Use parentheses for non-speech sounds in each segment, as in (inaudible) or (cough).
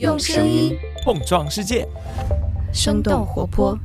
用声音碰撞世界，生动活泼。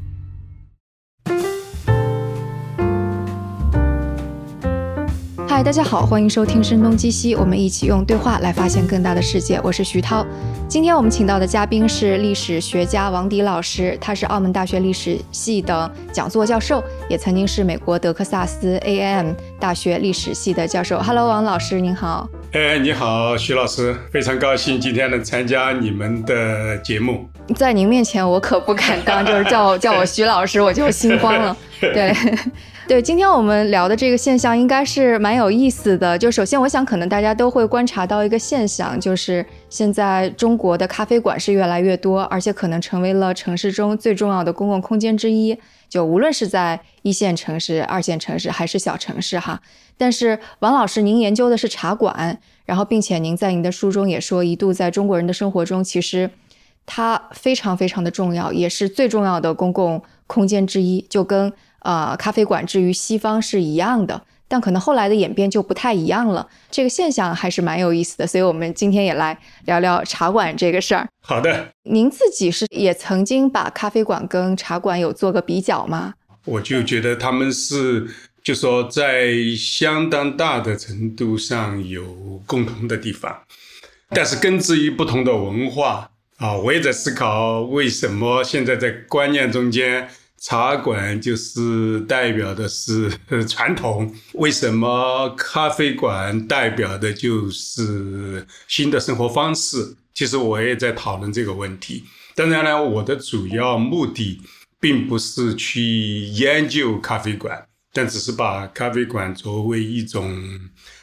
嗨，大家好，欢迎收听《声东击西》，我们一起用对话来发现更大的世界。我是徐涛，今天我们请到的嘉宾是历史学家王迪老师，他是澳门大学历史系的讲座教授，也曾经是美国德克萨斯 A&M 大学历史系的教授。Hello，王老师，您好。哎，你好，徐老师，非常高兴今天能参加你们的节目。在您面前，我可不敢当，就是叫 (laughs) 叫我徐老师，我就心慌了。(laughs) 对。对，今天我们聊的这个现象应该是蛮有意思的。就首先，我想可能大家都会观察到一个现象，就是现在中国的咖啡馆是越来越多，而且可能成为了城市中最重要的公共空间之一。就无论是在一线城市、二线城市还是小城市哈。但是王老师，您研究的是茶馆，然后并且您在您的书中也说，一度在中国人的生活中，其实它非常非常的重要，也是最重要的公共空间之一，就跟。啊，咖啡馆之于西方是一样的，但可能后来的演变就不太一样了。这个现象还是蛮有意思的，所以我们今天也来聊聊茶馆这个事儿。好的，您自己是也曾经把咖啡馆跟茶馆有做个比较吗？我就觉得他们是，就说在相当大的程度上有共同的地方，但是根植于不同的文化啊。我也在思考，为什么现在在观念中间。茶馆就是代表的是 (laughs) 传统，为什么咖啡馆代表的就是新的生活方式？其实我也在讨论这个问题。当然了，我的主要目的并不是去研究咖啡馆，但只是把咖啡馆作为一种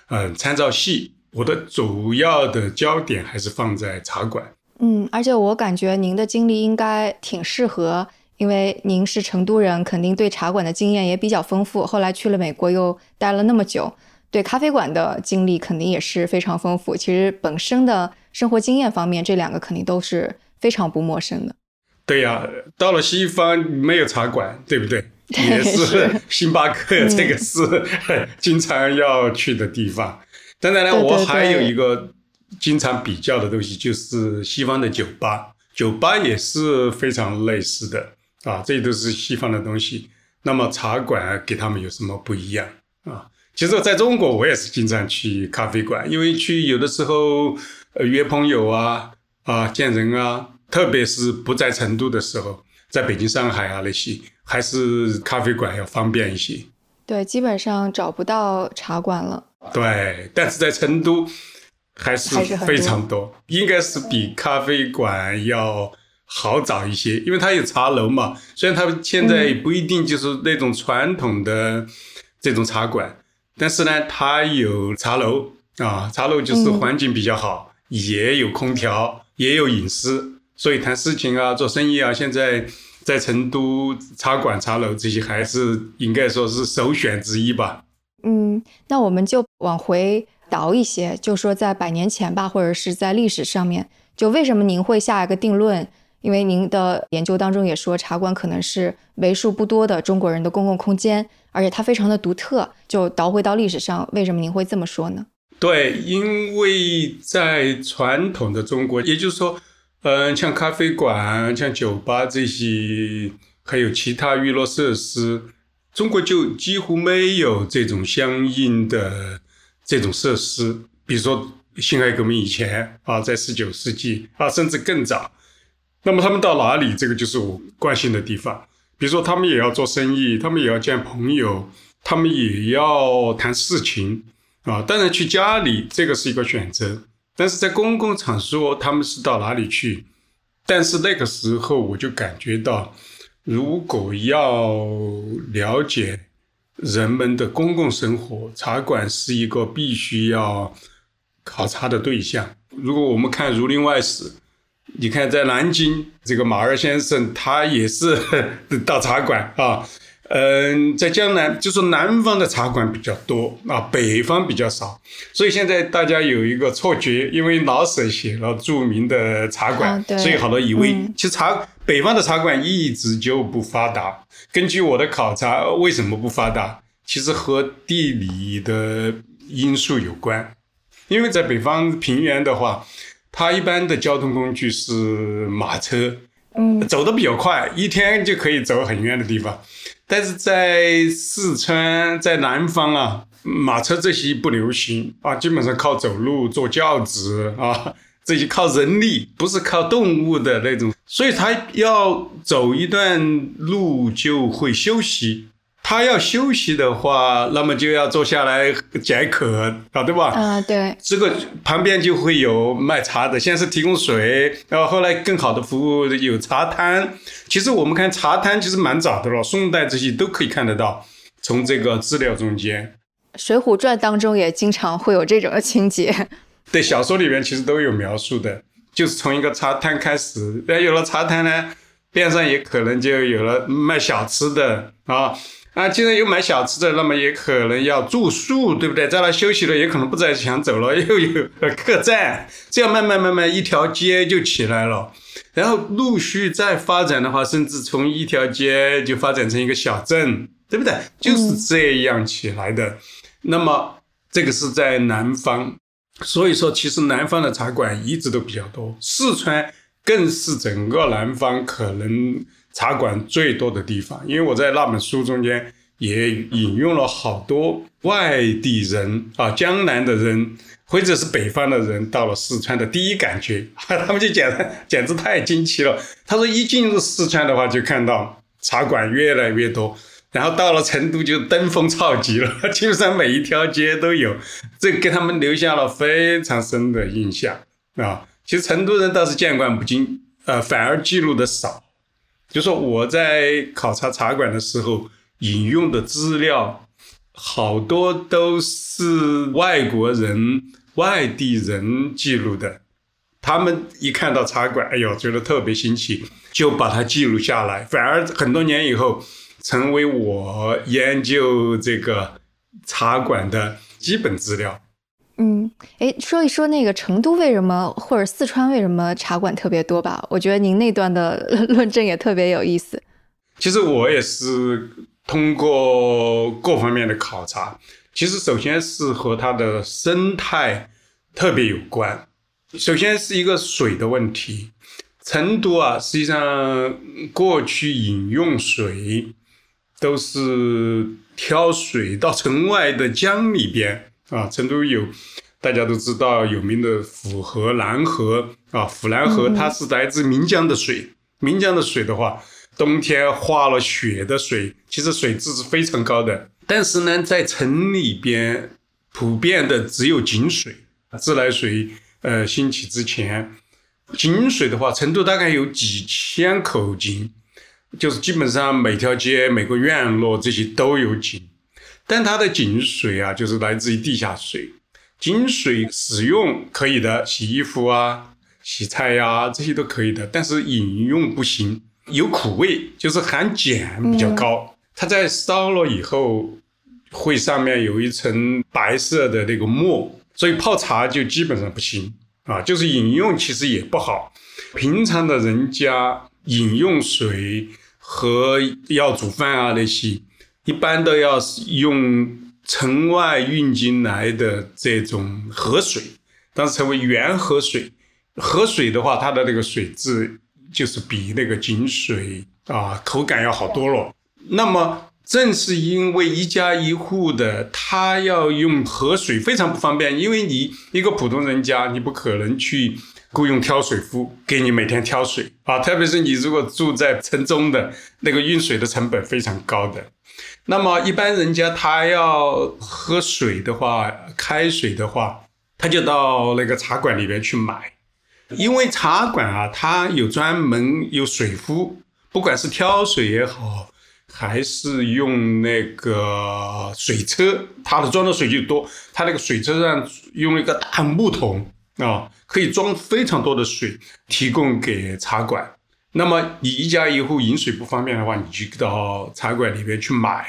呃参照系。我的主要的焦点还是放在茶馆。嗯，而且我感觉您的经历应该挺适合。因为您是成都人，肯定对茶馆的经验也比较丰富。后来去了美国又待了那么久，对咖啡馆的经历肯定也是非常丰富。其实本身的生活经验方面，这两个肯定都是非常不陌生的。对呀，到了西方没有茶馆，对不对？(laughs) 也是星巴克，这个是 (laughs) 经常要去的地方。当然了，我还有一个经常比较的东西，就是西方的酒吧，酒吧也是非常类似的。啊，这都是西方的东西。那么茶馆给他们有什么不一样啊？其实在中国，我也是经常去咖啡馆，因为去有的时候呃约朋友啊啊见人啊，特别是不在成都的时候，在北京、上海啊那些，还是咖啡馆要方便一些。对，基本上找不到茶馆了。对，但是在成都还是非常多，应该是比咖啡馆要。好找一些，因为它有茶楼嘛。虽然它现在不一定就是那种传统的这种茶馆，但是呢，它有茶楼啊。茶楼就是环境比较好，也有空调，也有隐私，所以谈事情啊、做生意啊，现在在成都茶馆、茶楼这些还是应该说是首选之一吧。嗯，那我们就往回倒一些，就说在百年前吧，或者是在历史上面，就为什么您会下一个定论？因为您的研究当中也说，茶馆可能是为数不多的中国人的公共空间，而且它非常的独特。就倒回到历史上，为什么您会这么说呢？对，因为在传统的中国，也就是说，嗯，像咖啡馆、像酒吧这些，还有其他娱乐设施，中国就几乎没有这种相应的这种设施。比如说，辛亥革命以前啊，在十九世纪啊，甚至更早。那么他们到哪里？这个就是我关心的地方。比如说，他们也要做生意，他们也要见朋友，他们也要谈事情啊。当然，去家里这个是一个选择，但是在公共场所，他们是到哪里去？但是那个时候，我就感觉到，如果要了解人们的公共生活，茶馆是一个必须要考察的对象。如果我们看《儒林外史》。你看，在南京，这个马二先生他也是 (laughs) 到茶馆啊。嗯，在江南，就说南方的茶馆比较多啊，北方比较少。所以现在大家有一个错觉，因为老舍写了著名的茶馆，所以好多以为其实茶北方的茶馆一直就不发达。根据我的考察，为什么不发达？其实和地理的因素有关。因为在北方平原的话。它一般的交通工具是马车，嗯走的比较快，一天就可以走很远的地方。但是在四川，在南方啊，马车这些不流行啊，基本上靠走路、坐轿子啊，(laughs) 这些靠人力，不是靠动物的那种，所以他要走一段路就会休息。他要休息的话，那么就要坐下来解渴啊，对吧？啊，对，这个旁边就会有卖茶的，先是提供水，然后后来更好的服务有茶摊。其实我们看茶摊其实蛮早的了，宋代这些都可以看得到。从这个资料中间，《水浒传》当中也经常会有这种情节。对小说里面其实都有描述的，就是从一个茶摊开始，那有了茶摊呢，边上也可能就有了卖小吃的啊。啊，既然有买小吃的，那么也可能要住宿，对不对？在那休息了，也可能不再想走了，(laughs) 又有客栈，这样慢慢慢慢一条街就起来了。然后陆续再发展的话，甚至从一条街就发展成一个小镇，对不对？就是这样起来的。那么这个是在南方，所以说其实南方的茶馆一直都比较多，四川更是整个南方可能。茶馆最多的地方，因为我在那本书中间也引用了好多外地人啊，江南的人或者是北方的人到了四川的第一感觉，他们就简简直太惊奇了。他说一进入四川的话，就看到茶馆越来越多，然后到了成都就登峰造极了，(laughs) 基本上每一条街都有，这给他们留下了非常深的印象啊。其实成都人倒是见惯不惊，呃，反而记录的少。就说我在考察茶馆的时候引用的资料，好多都是外国人、外地人记录的。他们一看到茶馆，哎呦，觉得特别新奇，就把它记录下来。反而很多年以后，成为我研究这个茶馆的基本资料。嗯，哎，说一说那个成都为什么或者四川为什么茶馆特别多吧？我觉得您那段的 (laughs) 论证也特别有意思。其实我也是通过各方面的考察，其实首先是和它的生态特别有关。首先是一个水的问题，成都啊，实际上过去饮用水都是挑水到城外的江里边。啊，成都有大家都知道有名的府河、南河啊，府南河它是来自岷江的水。岷江的水的话，冬天化了雪的水，其实水质是非常高的。但是呢，在城里边普遍的只有井水，自来水呃兴起之前，井水的话，成都大概有几千口井，就是基本上每条街、每个院落这些都有井。但它的井水啊，就是来自于地下水。井水使用可以的，洗衣服啊、洗菜呀、啊、这些都可以的，但是饮用不行，有苦味，就是含碱比较高。嗯、它在烧了以后，会上面有一层白色的那个沫，所以泡茶就基本上不行啊。就是饮用其实也不好。平常的人家饮用水和要煮饭啊那些。一般都要用城外运进来的这种河水，当时称为原河水。河水的话，它的那个水质就是比那个井水啊口感要好多了。那么正是因为一家一户的，他要用河水非常不方便，因为你一个普通人家，你不可能去雇佣挑水夫给你每天挑水啊，特别是你如果住在城中的，那个运水的成本非常高的。那么一般人家他要喝水的话，开水的话，他就到那个茶馆里边去买，因为茶馆啊，它有专门有水夫，不管是挑水也好，还是用那个水车，它的装的水就多，它那个水车上用一个大木桶啊，可以装非常多的水，提供给茶馆。那么你一家一户饮水不方便的话，你就到茶馆里边去买，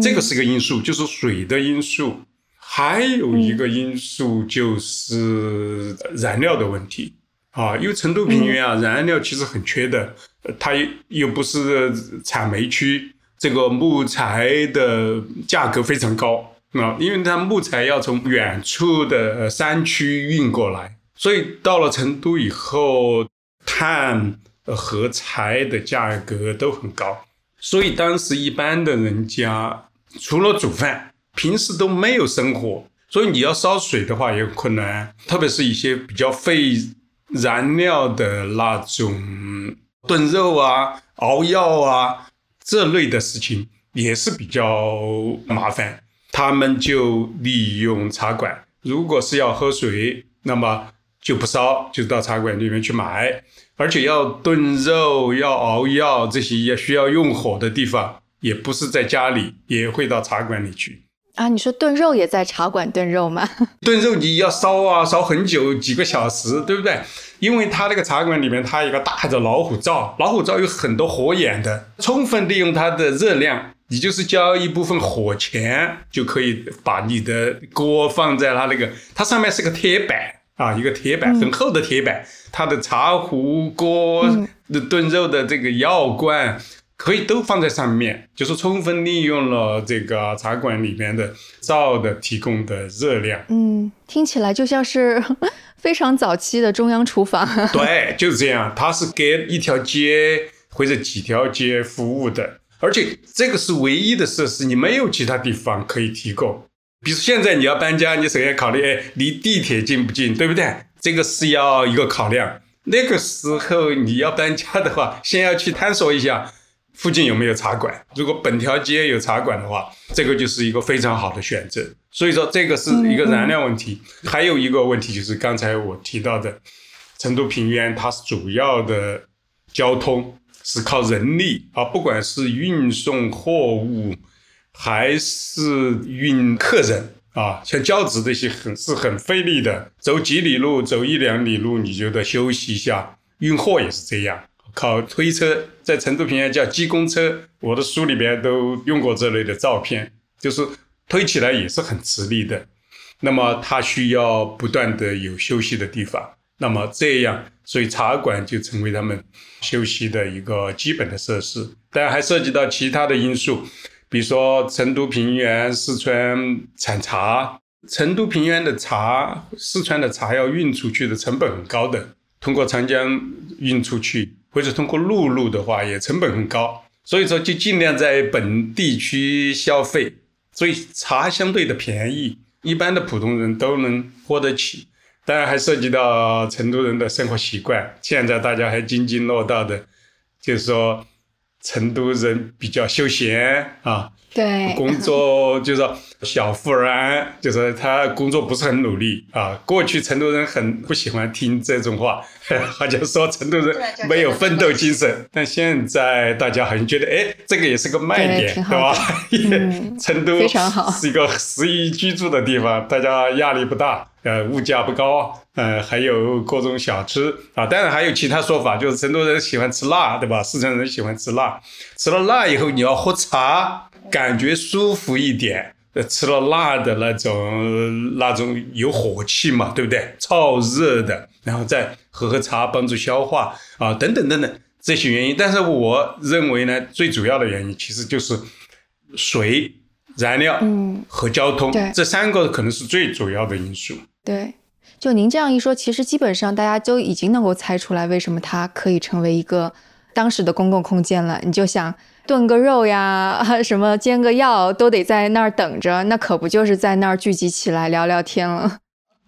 这个是个因素，就是水的因素。还有一个因素就是燃料的问题啊，因为成都平原啊，燃料其实很缺的，它又不是产煤区，这个木材的价格非常高啊，因为它木材要从远处的山区运过来。所以到了成都以后，炭和柴的价格都很高，所以当时一般的人家除了煮饭，平时都没有生火，所以你要烧水的话也有困难，特别是一些比较费燃料的那种炖肉啊、熬药啊这类的事情也是比较麻烦。他们就利用茶馆，如果是要喝水，那么就不烧，就到茶馆里面去买。而且要炖肉、要熬药这些也需要用火的地方，也不是在家里，也会到茶馆里去。啊，你说炖肉也在茶馆炖肉吗？(laughs) 炖肉你要烧啊，烧很久，几个小时，对不对？因为它那个茶馆里面，它有个大的老虎灶，老虎灶有很多火眼的，充分利用它的热量。你就是交一部分火钱，就可以把你的锅放在它那个，它上面是个铁板啊，一个铁板很厚的铁板，它的茶壶、锅、炖肉的这个药罐可以都放在上面，就是充分利用了这个茶馆里面的灶的提供的热量。嗯，听起来就像是 (laughs) 非常早期的中央厨房。(laughs) 对，就是这样，它是给一条街或者几条街服务的。而且这个是唯一的设施，你没有其他地方可以提供。比如现在你要搬家，你首先考虑，哎，离地铁近不近，对不对？这个是要一个考量。那个时候你要搬家的话，先要去探索一下附近有没有茶馆。如果本条街有茶馆的话，这个就是一个非常好的选择。所以说，这个是一个燃料问题。还有一个问题就是刚才我提到的，成都平原它是主要的交通。是靠人力啊，不管是运送货物，还是运客人啊，像教子这些很是很费力的，走几里路，走一两里路，你就得休息一下。运货也是这样，靠推车，在成都平原叫鸡公车，我的书里边都用过这类的照片，就是推起来也是很吃力的。那么它需要不断的有休息的地方。那么这样，所以茶馆就成为他们休息的一个基本的设施。当然还涉及到其他的因素，比如说成都平原、四川产茶，成都平原的茶、四川的茶要运出去的成本很高的，通过长江运出去，或者通过陆路的话也成本很高。所以说就尽量在本地区消费，所以茶相对的便宜，一般的普通人都能喝得起。当然还涉及到成都人的生活习惯。现在大家还津津乐道的，就是说成都人比较休闲啊，对，工作就是说小富而安，就是他工作不是很努力啊。过去成都人很不喜欢听这种话，(laughs) 好像说成都人没有奋斗精神。但现在大家好像觉得，哎，这个也是个卖点，对吧？成都非常好，是一个适宜居住的地方，大家压力不大。呃，物价不高，呃，还有各种小吃啊，当然还有其他说法，就是成都人喜欢吃辣，对吧？四川人喜欢吃辣，吃了辣以后你要喝茶，感觉舒服一点。呃，吃了辣的那种那种有火气嘛，对不对？燥热的，然后再喝喝茶，帮助消化啊，等等等等这些原因。但是我认为呢，最主要的原因其实就是水。燃料和交通，这三个可能是最主要的因素。对，就您这样一说，其实基本上大家都已经能够猜出来，为什么它可以成为一个当时的公共空间了。你就想炖个肉呀，(laughs) 什么煎个药，都得在那儿等着，那可不就是在那儿聚集起来聊聊天了？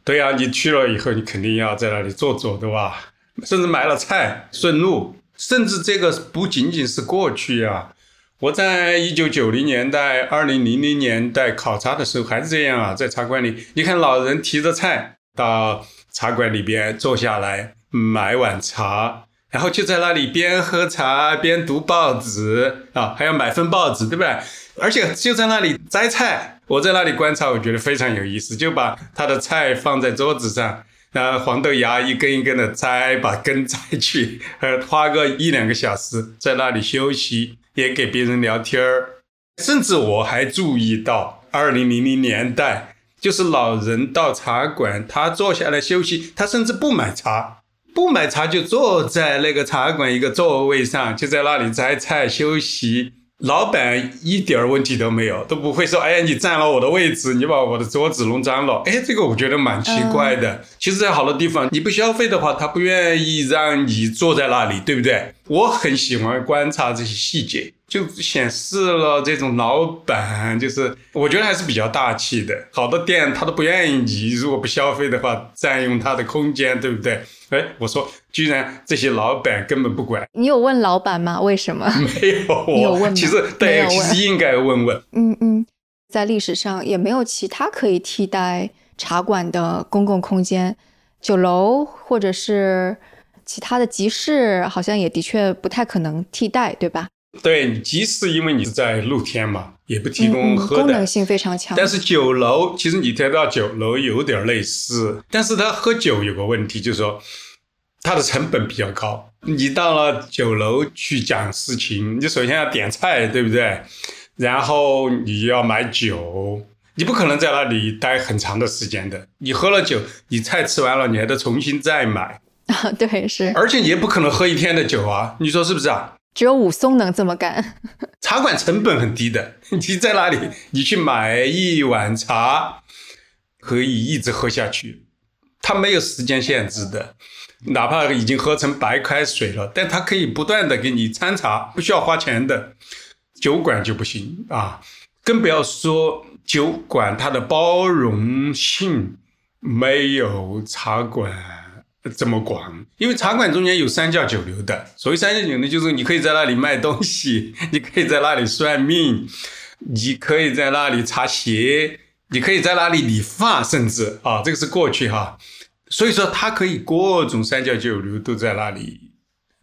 对呀，你去了以后，你肯定要在那里坐坐，对吧？甚至买了菜顺路，甚至这个不仅仅是过去呀。我在一九九零年代、二零零零年代考察的时候还是这样啊，在茶馆里，你看老人提着菜到茶馆里边坐下来买碗茶，然后就在那里边喝茶边读报纸啊，还要买份报纸，对不对？而且就在那里摘菜，我在那里观察，我觉得非常有意思，就把他的菜放在桌子上，然后黄豆芽一根一根的摘，把根摘去，呃，花个一两个小时在那里休息。也给别人聊天儿，甚至我还注意到，二零零零年代，就是老人到茶馆，他坐下来休息，他甚至不买茶，不买茶就坐在那个茶馆一个座位上，就在那里摘菜休息，老板一点问题都没有，都不会说：“哎呀，你占了我的位置，你把我的桌子弄脏了。”哎，这个我觉得蛮奇怪的。其实，在好多地方，你不消费的话，他不愿意让你坐在那里，对不对？我很喜欢观察这些细节。就显示了这种老板，就是我觉得还是比较大气的。好多店他都不愿意你，如果不消费的话，占用他的空间，对不对？哎，我说，居然这些老板根本不管。你有问老板吗？为什么？没有，(laughs) 我有问其实对，其实应该问问。嗯嗯，在历史上也没有其他可以替代茶馆的公共空间，酒楼或者是其他的集市，好像也的确不太可能替代，对吧？对，即使因为你是在露天嘛，也不提供喝的，功能性非常强。但是酒楼，其实你提到酒楼有点类似，但是他喝酒有个问题，就是说它的成本比较高。你到了酒楼去讲事情，你首先要点菜，对不对？然后你要买酒，你不可能在那里待很长的时间的。你喝了酒，你菜吃完了，你还得重新再买啊。(laughs) 对，是。而且你也不可能喝一天的酒啊，你说是不是啊？只有武松能这么干。(laughs) 茶馆成本很低的，(laughs) 你在那里，你去买一碗茶，可以一直喝下去，它没有时间限制的，哪怕已经喝成白开水了，但它可以不断的给你掺茶，不需要花钱的。酒馆就不行啊，更不要说酒馆它的包容性没有茶馆。这么广，因为茶馆中间有三教九流的。所谓三教九流，就是你可以在那里卖东西，(laughs) 你可以在那里算命，你可以在那里擦鞋，你可以在那里理发，甚至啊，这个是过去哈。所以说，它可以各种三教九流都在那里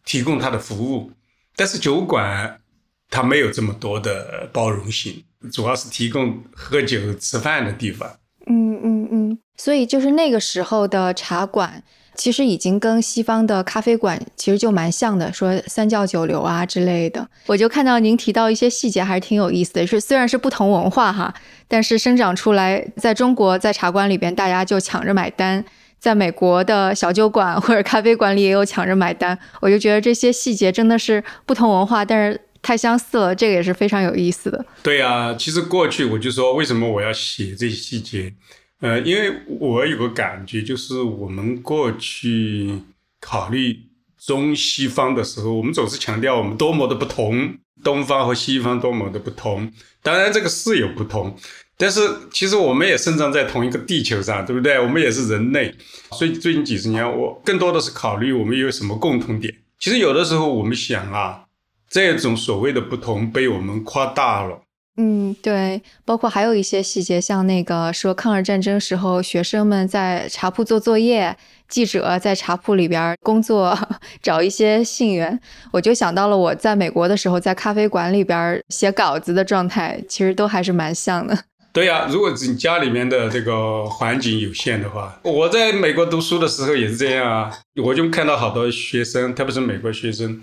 提供他的服务。但是酒馆它没有这么多的包容性，主要是提供喝酒吃饭的地方。嗯嗯嗯，所以就是那个时候的茶馆。其实已经跟西方的咖啡馆其实就蛮像的，说三教九流啊之类的。我就看到您提到一些细节，还是挺有意思的。是虽然是不同文化哈，但是生长出来在中国在茶馆里边，大家就抢着买单；在美国的小酒馆或者咖啡馆里也有抢着买单。我就觉得这些细节真的是不同文化，但是太相似了，这个也是非常有意思的。对呀，其实过去我就说，为什么我要写这些细节？呃，因为我有个感觉，就是我们过去考虑中西方的时候，我们总是强调我们多么的不同，东方和西方多么的不同。当然，这个是有不同，但是其实我们也生长在同一个地球上，对不对？我们也是人类，所以最近几十年，我更多的是考虑我们有什么共同点。其实有的时候我们想啊，这种所谓的不同被我们夸大了。嗯，对，包括还有一些细节，像那个说抗日战争时候学生们在茶铺做作业，记者在茶铺里边工作 (laughs) 找一些信源，我就想到了我在美国的时候在咖啡馆里边写稿子的状态，其实都还是蛮像的。对呀，如果你家里面的这个环境有限的话，我在美国读书的时候也是这样啊，我就看到好多学生，特别是美国学生。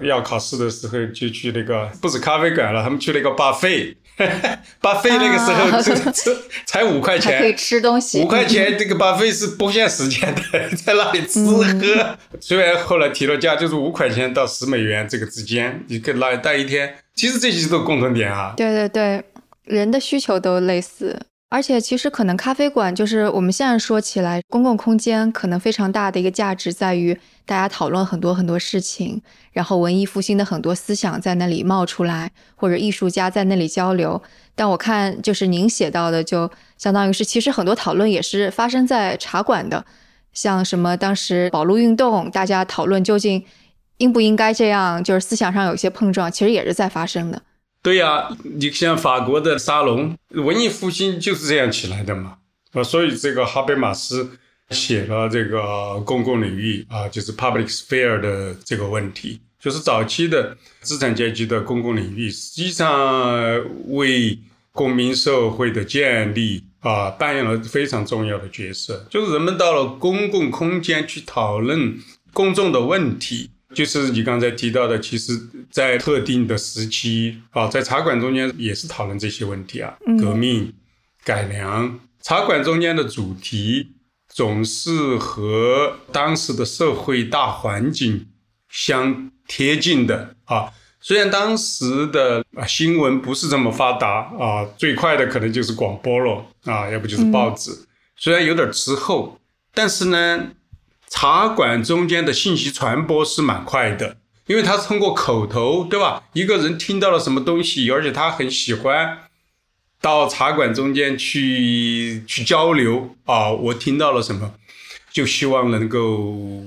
要考试的时候就去那个不是咖啡馆了，他们去那个巴菲，(laughs) 巴菲那个时候吃吃才五块钱，可以吃东西。五块钱这个巴菲是不限时间的，在那里吃喝。虽然后来提了价，就是五块钱到十美元这个之间，你可以那里待一天。其实这些都共同点啊。对对对，人的需求都类似。而且其实可能咖啡馆就是我们现在说起来，公共空间可能非常大的一个价值在于大家讨论很多很多事情，然后文艺复兴的很多思想在那里冒出来，或者艺术家在那里交流。但我看就是您写到的，就相当于是其实很多讨论也是发生在茶馆的，像什么当时保路运动，大家讨论究竟应不应该这样，就是思想上有些碰撞，其实也是在发生的。对呀，你像法国的沙龙，文艺复兴就是这样起来的嘛。啊，所以这个哈贝马斯写了这个公共领域啊，就是 public sphere 的这个问题，就是早期的资产阶级的公共领域，实际上为公民社会的建立啊，扮演了非常重要的角色。就是人们到了公共空间去讨论公众的问题。就是你刚才提到的，其实，在特定的时期啊，在茶馆中间也是讨论这些问题啊，革命、改良。茶馆中间的主题总是和当时的社会大环境相贴近的啊，虽然当时的啊新闻不是这么发达啊，最快的可能就是广播了啊，要不就是报纸。虽然有点滞后，但是呢，茶馆中间的信息传播是蛮快的，因为它是通过口头，对吧？一个人听到了什么东西，而且他很喜欢到茶馆中间去去交流啊，我听到了什么，就希望能够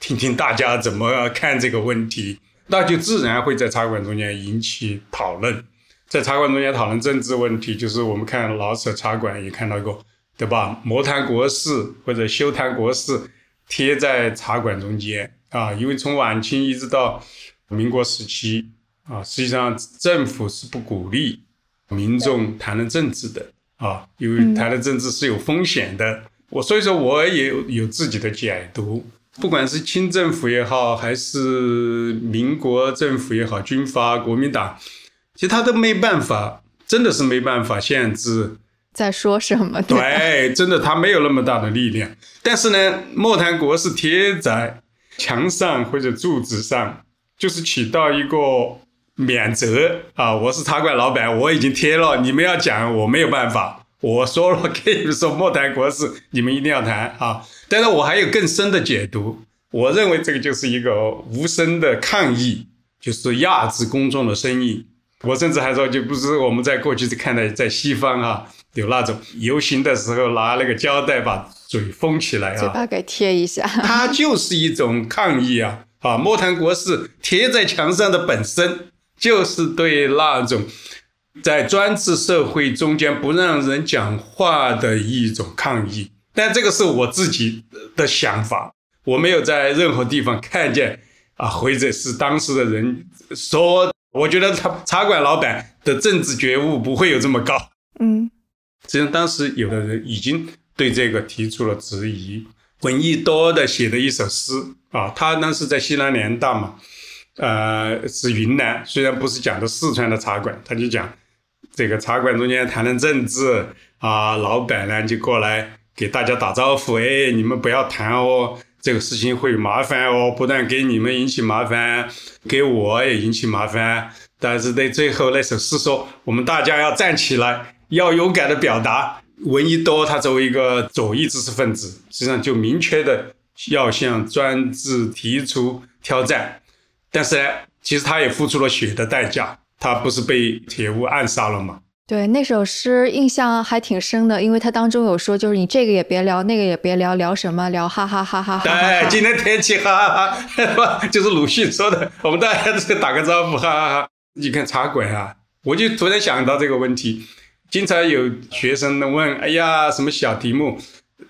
听听大家怎么看这个问题。那就自然会在茶馆中间引起讨论，在茶馆中间讨论政治问题，就是我们看老舍茶馆也看到过，对吧？莫谈国事或者休谈国事贴在茶馆中间啊，因为从晚清一直到民国时期啊，实际上政府是不鼓励民众谈论政治的啊，因为谈论政治是有风险的。我所以说我也有有自己的解读。不管是清政府也好，还是民国政府也好，军阀、国民党，其实他都没办法，真的是没办法限制在说什么。对，真的他没有那么大的力量。但是呢，莫谈国是贴在墙上或者柱子上，就是起到一个免责啊，我是茶馆老板，我已经贴了，你们要讲，我没有办法。我说了，跟你们说莫谈国事，你们一定要谈啊！但是我还有更深的解读，我认为这个就是一个无声的抗议，就是压制公众的声音。我甚至还说，就不是我们在过去看待，在西方啊，有那种游行的时候拿那个胶带把嘴封起来啊，嘴巴给贴一下，它就是一种抗议啊！啊，莫谈国事贴在墙上的本身就是对那种。在专制社会中间不让人讲话的一种抗议，但这个是我自己的想法，我没有在任何地方看见啊，或者是当时的人说，我觉得他茶馆老板的政治觉悟不会有这么高。嗯，实际上当时有的人已经对这个提出了质疑。闻一多的写的一首诗啊，他当时在西南联大嘛，呃，是云南，虽然不是讲的四川的茶馆，他就讲。这个茶馆中间谈论政治啊，老板呢就过来给大家打招呼，哎，你们不要谈哦，这个事情会麻烦哦，不但给你们引起麻烦，给我也引起麻烦。但是在最后那首诗说，我们大家要站起来，要勇敢的表达。闻一多他作为一个左翼知识分子，实际上就明确的要向专制提出挑战，但是呢，其实他也付出了血的代价。他不是被铁屋暗杀了吗？对，那首诗印象还挺深的，因为他当中有说，就是你这个也别聊，那个也别聊，聊什么？聊哈哈哈哈哈。对，今天天气哈哈哈，(laughs) 就是鲁迅说的，(laughs) 我们大家都打个招呼，哈哈哈。你看茶馆啊，我就突然想到这个问题，经常有学生问，哎呀，什么小题目，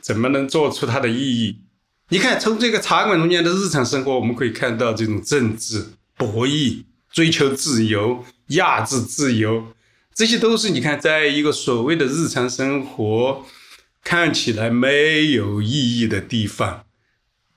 怎么能做出它的意义？你看，从这个茶馆中间的日常生活，我们可以看到这种政治博弈。追求自由、压制自由，这些都是你看，在一个所谓的日常生活看起来没有意义的地方，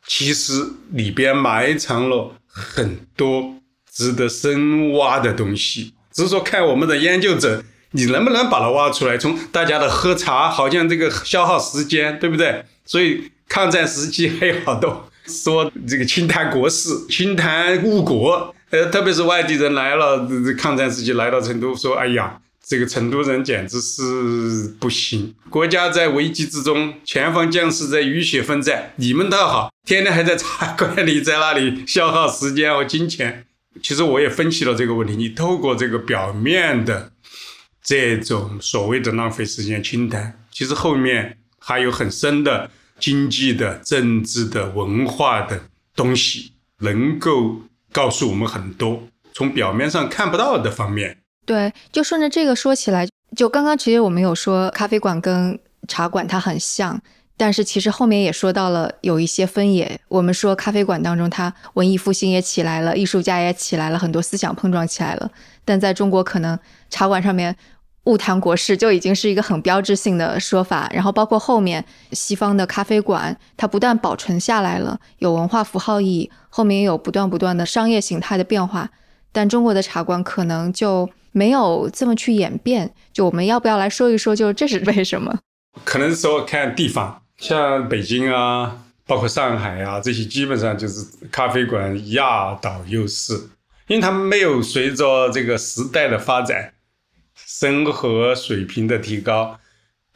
其实里边埋藏了很多值得深挖的东西。只是说，看我们的研究者，你能不能把它挖出来？从大家的喝茶，好像这个消耗时间，对不对？所以抗战时期还有好多说这个轻谈国事、(laughs) 轻谈误国。呃，特别是外地人来了，抗战时期来到成都，说：“哎呀，这个成都人简直是不行，国家在危机之中，前方将士在浴血奋战，你们倒好，天天还在茶馆里在那里消耗时间和金钱。”其实我也分析了这个问题，你透过这个表面的这种所谓的浪费时间、清谈，其实后面还有很深的经济的、政治的、文化的东西，能够。告诉我们很多从表面上看不到的方面。对，就顺着这个说起来，就刚刚其实我们有说咖啡馆跟茶馆它很像，但是其实后面也说到了有一些分野。我们说咖啡馆当中，它文艺复兴也起来了，艺术家也起来了，很多思想碰撞起来了。但在中国，可能茶馆上面。勿谈国事就已经是一个很标志性的说法，然后包括后面西方的咖啡馆，它不但保存下来了，有文化符号意义，后面也有不断不断的商业形态的变化，但中国的茶馆可能就没有这么去演变。就我们要不要来说一说，就这是为什么？可能说看地方，像北京啊，包括上海啊，这些基本上就是咖啡馆压倒优势。因为他们没有随着这个时代的发展、生活水平的提高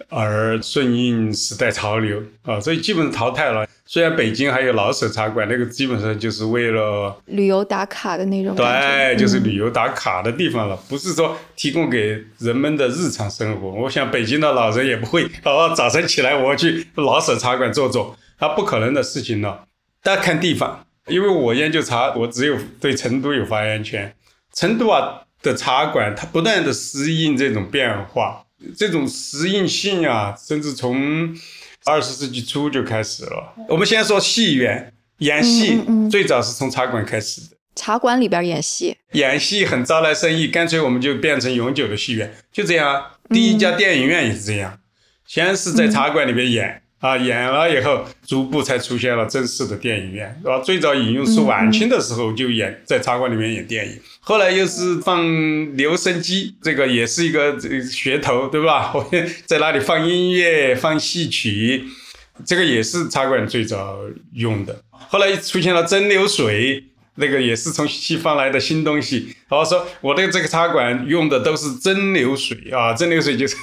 而顺应时代潮流啊，所以基本淘汰了。虽然北京还有老舍茶馆，那个基本上就是为了旅游打卡的那种，对，就是旅游打卡的地方了，不是说提供给人们的日常生活。我想北京的老人也不会哦，早晨起来我要去老舍茶馆坐坐，那不可能的事情了。大家看地方。因为我研究茶，我只有对成都有发言权。成都啊的茶馆，它不断的适应这种变化，这种适应性啊，甚至从二十世纪初就开始了。我们先说戏院演戏，最早是从茶馆开始的。茶馆里边演戏，演戏很招来生意，干脆我们就变成永久的戏院，就这样。第一家电影院也是这样，先是在茶馆里边演。啊，演了以后，逐步才出现了正式的电影院，是吧？最早引用是晚清的时候就演在茶馆里面演电影，后来又是放留声机，这个也是一个噱头，对吧？我在那里放音乐、放戏曲，这个也是茶馆最早用的。后来出现了蒸馏水。那个也是从西方来的新东西。然后说，我的这个茶馆用的都是蒸馏水啊，蒸馏水就是，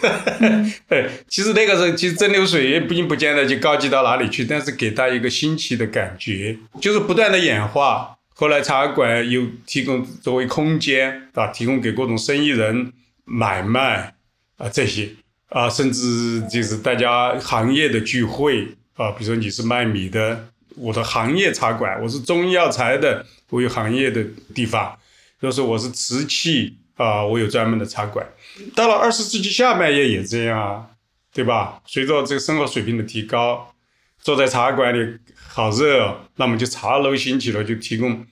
(laughs) 对，其实那个时候其实蒸馏水并不见得就高级到哪里去，但是给他一个新奇的感觉，就是不断的演化。后来茶馆又提供作为空间啊，提供给各种生意人买卖啊这些啊，甚至就是大家行业的聚会啊，比如说你是卖米的，我的行业茶馆，我是中药材的。我有行业的地方，就说我是瓷器啊，我有专门的茶馆。到了二十世纪下半叶也这样啊，对吧？随着这个生活水平的提高，坐在茶馆里好热，那么就茶楼兴起了，就提供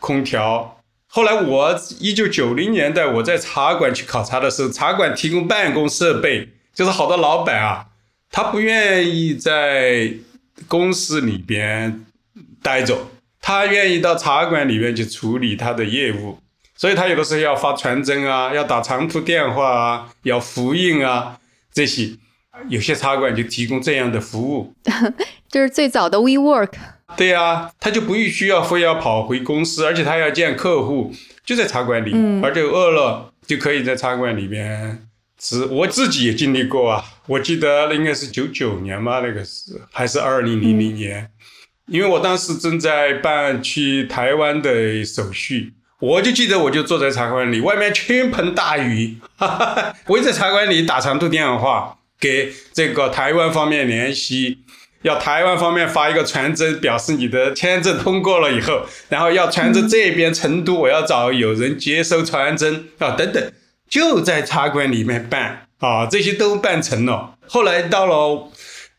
空调。后来我一九九零年代我在茶馆去考察的时候，茶馆提供办公设备，就是好多老板啊，他不愿意在公司里边待着。他愿意到茶馆里面去处理他的业务，所以他有的时候要发传真啊，要打长途电话啊，要复印啊，这些有些茶馆就提供这样的服务，(laughs) 就是最早的 WeWork。对呀，他就不必需要非要跑回公司，而且他要见客户，就在茶馆里，而且饿了就可以在茶馆里面吃。我自己也经历过啊，我记得应该是九九年吧，那个是还是二零零零年。因为我当时正在办去台湾的手续，我就记得我就坐在茶馆里，外面倾盆大雨，哈 (laughs) 哈我在茶馆里打长途电话给这个台湾方面联系，要台湾方面发一个传真，表示你的签证通过了以后，然后要传真这边成都，我要找有人接收传真啊等等，就在茶馆里面办啊，这些都办成了。后来到了。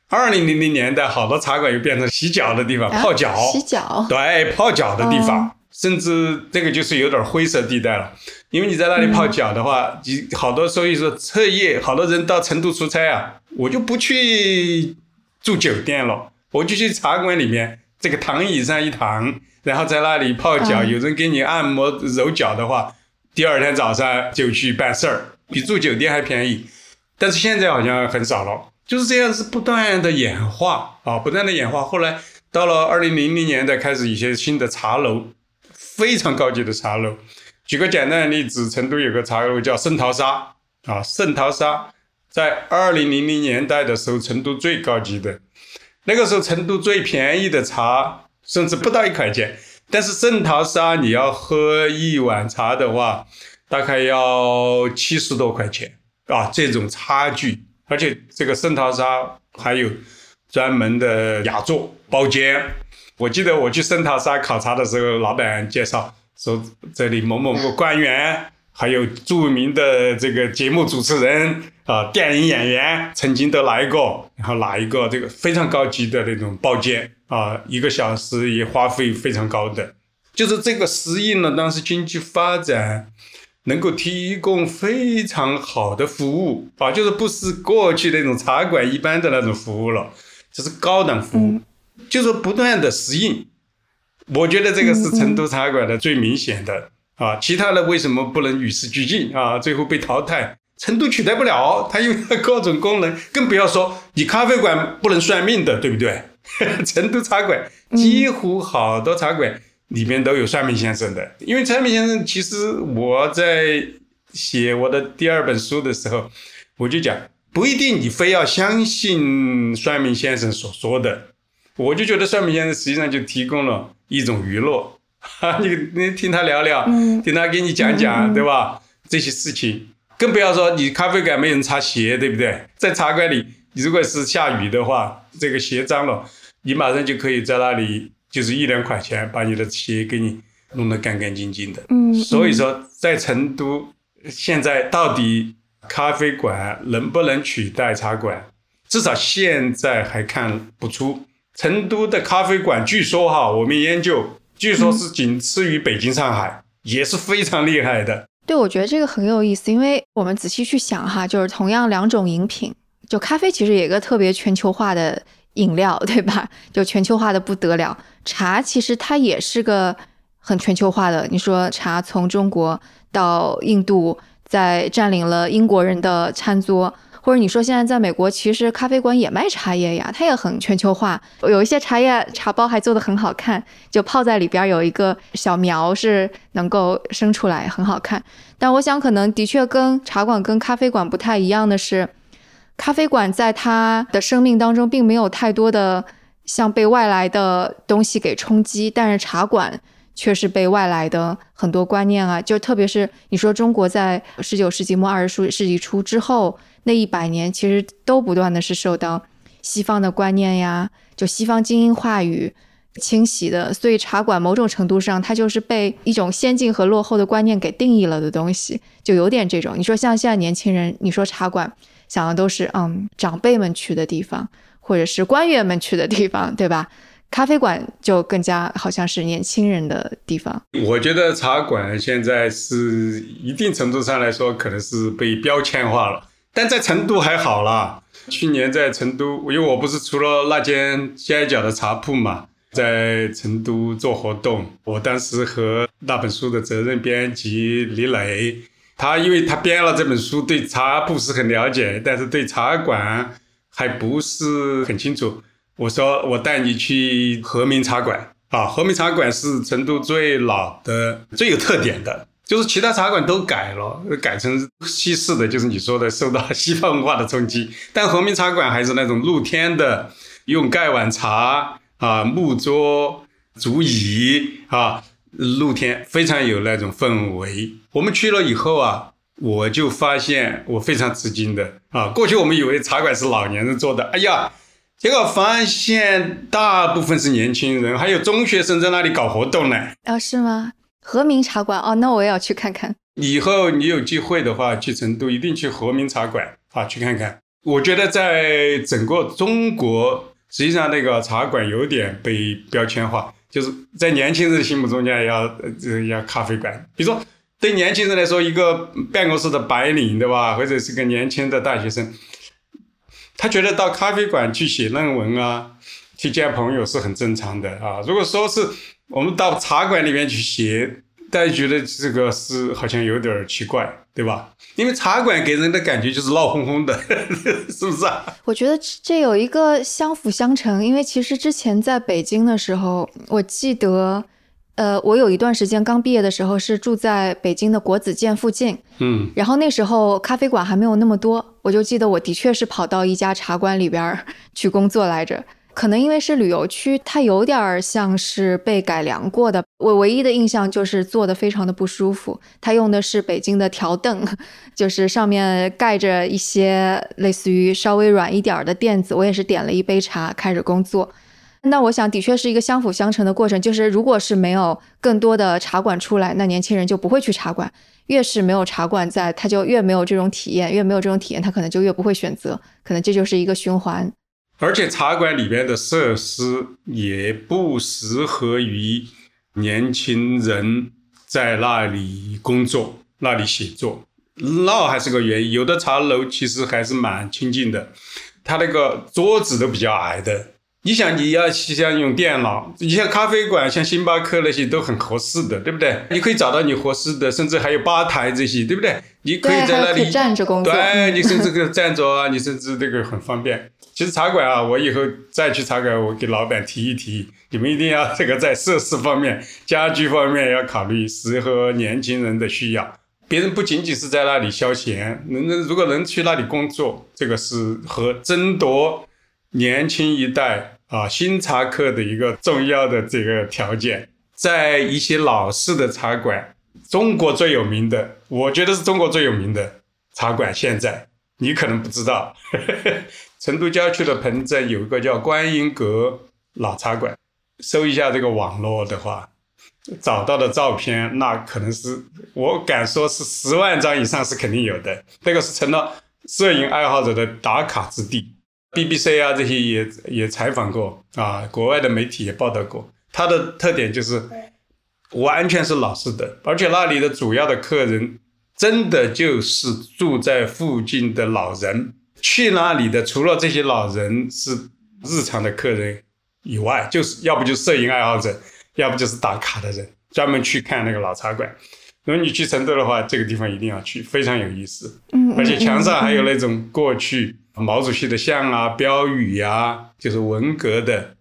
二零零零年代，好多茶馆又变成洗脚的地方，泡脚。洗脚。对，泡脚的地方，甚至这个就是有点灰色地带了。因为你在那里泡脚的话，你好多所以说彻夜，好多人到成都出差啊，我就不去住酒店了，我就去茶馆里面这个躺椅上一躺，然后在那里泡脚，有人给你按摩揉脚的话，第二天早上就去办事儿，比住酒店还便宜。但是现在好像很少了。就是这样，子不断的演化啊，不断的演化。后来到了二零零零年代，开始一些新的茶楼，非常高级的茶楼。举个简单的例子，成都有个茶楼叫圣淘沙啊，圣淘沙在二零零零年代的时候，成都最高级的。那个时候，成都最便宜的茶甚至不到一块钱，但是圣淘沙你要喝一碗茶的话，大概要七十多块钱啊，这种差距。而且这个圣淘沙还有专门的雅座包间。我记得我去圣淘沙考察的时候，老板介绍说，这里某某某官员，还有著名的这个节目主持人啊，电影演员曾经都来过。然后哪一个这个非常高级的那种包间啊，一个小时也花费非常高的，就是这个适应了当时经济发展。能够提供非常好的服务啊，就是不是过去那种茶馆一般的那种服务了，就是高档服务，就是不断的适应。我觉得这个是成都茶馆的最明显的啊，其他的为什么不能与时俱进啊？最后被淘汰，成都取代不了，它有各种功能，更不要说你咖啡馆不能算命的，对不对？(laughs) 成都茶馆几乎好多茶馆。里面都有算命先生的。因为算命先生，其实我在写我的第二本书的时候，我就讲，不一定你非要相信算命先生所说的。我就觉得算命先生实际上就提供了一种娱乐，哈，你你听他聊聊，听他给你讲讲，对吧？这些事情，更不要说你咖啡馆没人擦鞋，对不对？在茶馆里，如果是下雨的话，这个鞋脏了，你马上就可以在那里，就是一两块钱把你的鞋给你弄得干干净净的。嗯，所以说，在成都现在到底咖啡馆能不能取代茶馆？至少现在还看不出。成都的咖啡馆，据说哈，我们研究，据说是仅次于北京、上海，也是非常厉害的。对，我觉得这个很有意思，因为我们仔细去想哈，就是同样两种饮品，就咖啡其实也一个特别全球化的饮料，(laughs) 对吧？就全球化的不得了。茶其实它也是个很全球化的。你说茶从中国到印度，在占领了英国人的餐桌。或者你说现在在美国，其实咖啡馆也卖茶叶呀，它也很全球化。有一些茶叶茶包还做得很好看，就泡在里边有一个小苗是能够生出来，很好看。但我想可能的确跟茶馆跟咖啡馆不太一样的是，咖啡馆在他的生命当中并没有太多的像被外来的东西给冲击，但是茶馆却是被外来的很多观念啊，就特别是你说中国在十九世纪末二十世纪初之后。那一百年其实都不断的是受到西方的观念呀，就西方精英话语侵袭的，所以茶馆某种程度上它就是被一种先进和落后的观念给定义了的东西，就有点这种。你说像现在年轻人，你说茶馆想的都是嗯长辈们去的地方，或者是官员们去的地方，对吧？咖啡馆就更加好像是年轻人的地方。我觉得茶馆现在是一定程度上来说，可能是被标签化了。但在成都还好啦。去年在成都，因为我不是除了那间街角的茶铺嘛，在成都做活动。我当时和那本书的责任编辑李磊，他因为他编了这本书，对茶不是很了解，但是对茶馆还不是很清楚。我说我带你去和明茶馆啊，和明茶馆是成都最老的、最有特点的。就是其他茶馆都改了，改成西式的，就是你说的受到西方文化的冲击。但和明茶馆还是那种露天的，用盖碗茶啊、木桌、竹椅啊，露天非常有那种氛围。我们去了以后啊，我就发现我非常吃惊的啊，过去我们以为茶馆是老年人做的，哎呀，结果发现大部分是年轻人，还有中学生在那里搞活动呢。啊，是吗？和民茶馆哦，那我也要去看看。以后你有机会的话，去成都一定去和民茶馆啊，去看看。我觉得在整个中国，实际上那个茶馆有点被标签化，就是在年轻人心目中间要呃要咖啡馆。比如说，对年轻人来说，一个办公室的白领对吧，或者是个年轻的大学生，他觉得到咖啡馆去写论文啊，去见朋友是很正常的啊。如果说是我们到茶馆里面去写，大家觉得这个是好像有点奇怪，对吧？因为茶馆给人的感觉就是闹哄哄的，(laughs) 是不是啊？我觉得这有一个相辅相成，因为其实之前在北京的时候，我记得，呃，我有一段时间刚毕业的时候是住在北京的国子监附近，嗯，然后那时候咖啡馆还没有那么多，我就记得我的确是跑到一家茶馆里边去工作来着。可能因为是旅游区，它有点像是被改良过的。我唯一的印象就是坐的非常的不舒服。它用的是北京的条凳，(laughs) 就是上面盖着一些类似于稍微软一点的垫子。我也是点了一杯茶开始工作。那我想的确是一个相辅相成的过程。就是如果是没有更多的茶馆出来，那年轻人就不会去茶馆。越是没有茶馆在，他就越没有这种体验，越没有这种体验，他可能就越不会选择。可能这就是一个循环。而且茶馆里面的设施也不适合于年轻人在那里工作、那里写作，那还是个原因。有的茶楼其实还是蛮清静的，它那个桌子都比较矮的。你想，你要想用电脑，你像咖啡馆、像星巴克那些都很合适的，对不对？你可以找到你合适的，甚至还有吧台这些，对不对？你可以在那里站着工作，对，你甚至可以站着啊，你甚至这个很方便。其实茶馆啊，我以后再去茶馆，我给老板提一提，你们一定要这个在设施方面、家居方面要考虑适合年轻人的需要。别人不仅仅是在那里消闲，能能如果能去那里工作，这个是和争夺年轻一代啊新茶客的一个重要的这个条件。在一些老式的茶馆，中国最有名的，我觉得是中国最有名的茶馆，现在你可能不知道。(laughs) 成都郊区的彭镇有一个叫观音阁老茶馆，搜一下这个网络的话，找到的照片那可能是我敢说是十万张以上是肯定有的。那个是成了摄影爱好者的打卡之地，BBC 啊这些也也采访过啊，国外的媒体也报道过。它的特点就是完全是老式的，而且那里的主要的客人真的就是住在附近的老人。去那里的除了这些老人是日常的客人以外，就是要不就是摄影爱好者，要不就是打卡的人，专门去看那个老茶馆。如果你去成都的话，这个地方一定要去，非常有意思。嗯，而且墙上还有那种过去毛主席的像啊、标语呀，就是文革的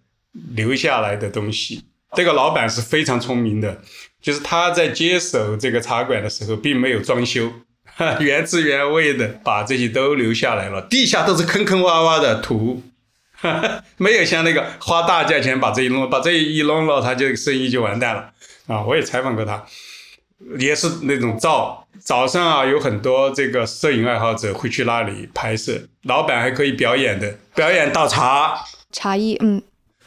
留下来的东西。这个老板是非常聪明的，就是他在接手这个茶馆的时候，并没有装修。(laughs) 原汁原味的把这些都留下来了，地下都是坑坑洼洼的土，(laughs) 没有像那个花大价钱把这一弄，把这一弄了，他就生意就完蛋了啊！我也采访过他，也是那种照早上啊，有很多这个摄影爱好者会去那里拍摄，老板还可以表演的，表演倒茶茶艺，嗯，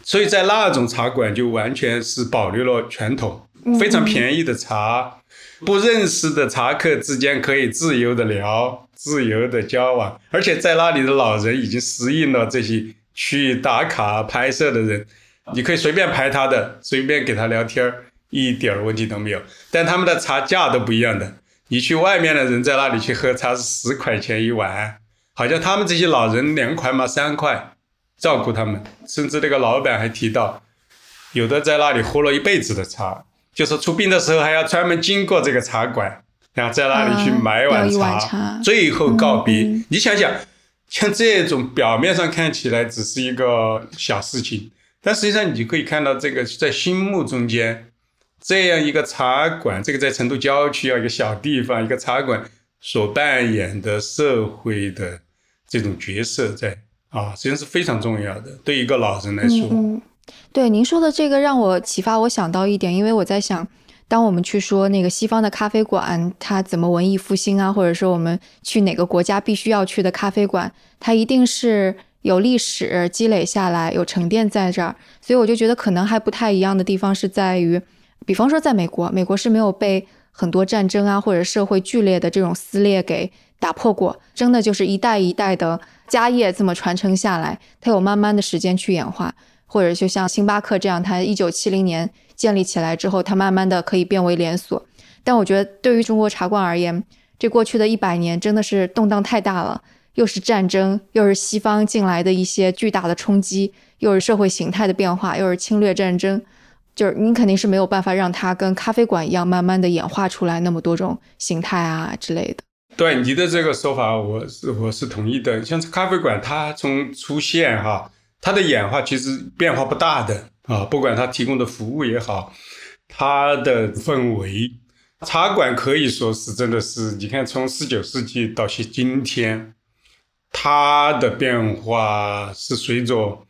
所以在那种茶馆就完全是保留了传统，非常便宜的茶。不认识的茶客之间可以自由的聊，自由的交往，而且在那里的老人已经适应了这些去打卡拍摄的人，你可以随便拍他的，随便给他聊天一点问题都没有。但他们的茶价都不一样的，你去外面的人在那里去喝茶是十块钱一碗，好像他们这些老人两块嘛三块，照顾他们，甚至那个老板还提到，有的在那里喝了一辈子的茶。就是出殡的时候还要专门经过这个茶馆，然后在那里去买碗茶，最后告别。你想想，像这种表面上看起来只是一个小事情，但实际上你可以看到，这个在心目中间，这样一个茶馆，这个在成都郊区啊一个小地方，一个茶馆所扮演的社会的这种角色，在啊，实际上是非常重要的。对一个老人来说。对您说的这个让我启发，我想到一点，因为我在想，当我们去说那个西方的咖啡馆，它怎么文艺复兴啊，或者说我们去哪个国家必须要去的咖啡馆，它一定是有历史积累下来，有沉淀在这儿。所以我就觉得可能还不太一样的地方是在于，比方说在美国，美国是没有被很多战争啊或者社会剧烈的这种撕裂给打破过，真的就是一代一代的家业这么传承下来，它有慢慢的时间去演化。或者就像星巴克这样，它一九七零年建立起来之后，它慢慢的可以变为连锁。但我觉得对于中国茶馆而言，这过去的一百年真的是动荡太大了，又是战争，又是西方进来的一些巨大的冲击，又是社会形态的变化，又是侵略战争，就是你肯定是没有办法让它跟咖啡馆一样，慢慢的演化出来那么多种形态啊之类的。对你的这个说法，我是我是同意的。像咖啡馆，它从出现哈。它的演化其实变化不大的啊，不管它提供的服务也好，它的氛围，茶馆可以说是真的是，你看从十九世纪到现今天，它的变化是随着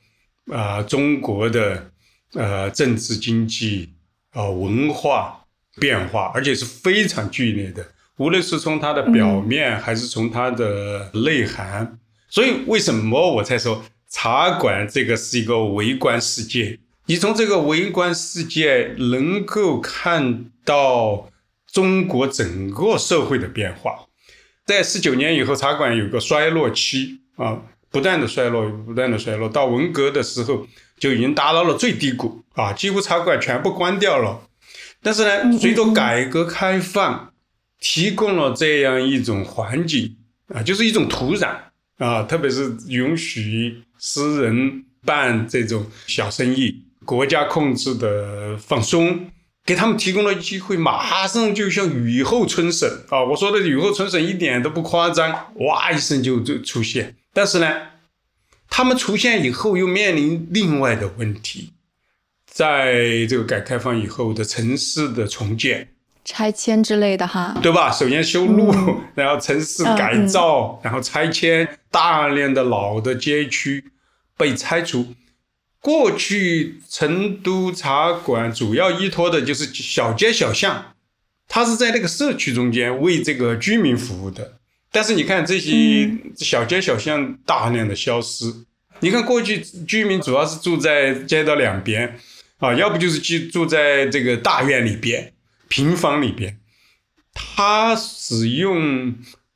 啊中国的呃政治经济啊文化变化，而且是非常剧烈的，无论是从它的表面还是从它的内涵，所以为什么我才说？茶馆这个是一个微观世界，你从这个微观世界能够看到中国整个社会的变化。在十九年以后，茶馆有个衰落期啊，不断的衰落，不断的衰落，到文革的时候就已经达到了最低谷啊，几乎茶馆全部关掉了。但是呢，随着改革开放，提供了这样一种环境啊，就是一种土壤啊，特别是允许。私人办这种小生意，国家控制的放松，给他们提供了机会，马上就像雨后春笋啊！我说的雨后春笋一点都不夸张，哇一声就就出现。但是呢，他们出现以后又面临另外的问题，在这个改革开放以后的城市的重建。拆迁之类的哈，对吧？首先修路，(laughs) 然后城市改造，然后拆迁，大量的老的街区被拆除。过去成都茶馆主要依托的就是小街小巷，它是在那个社区中间为这个居民服务的。但是你看这些小街小巷大量的消失，你看过去居民主要是住在街道两边啊，要不就是居住在这个大院里边。平房里边，他使用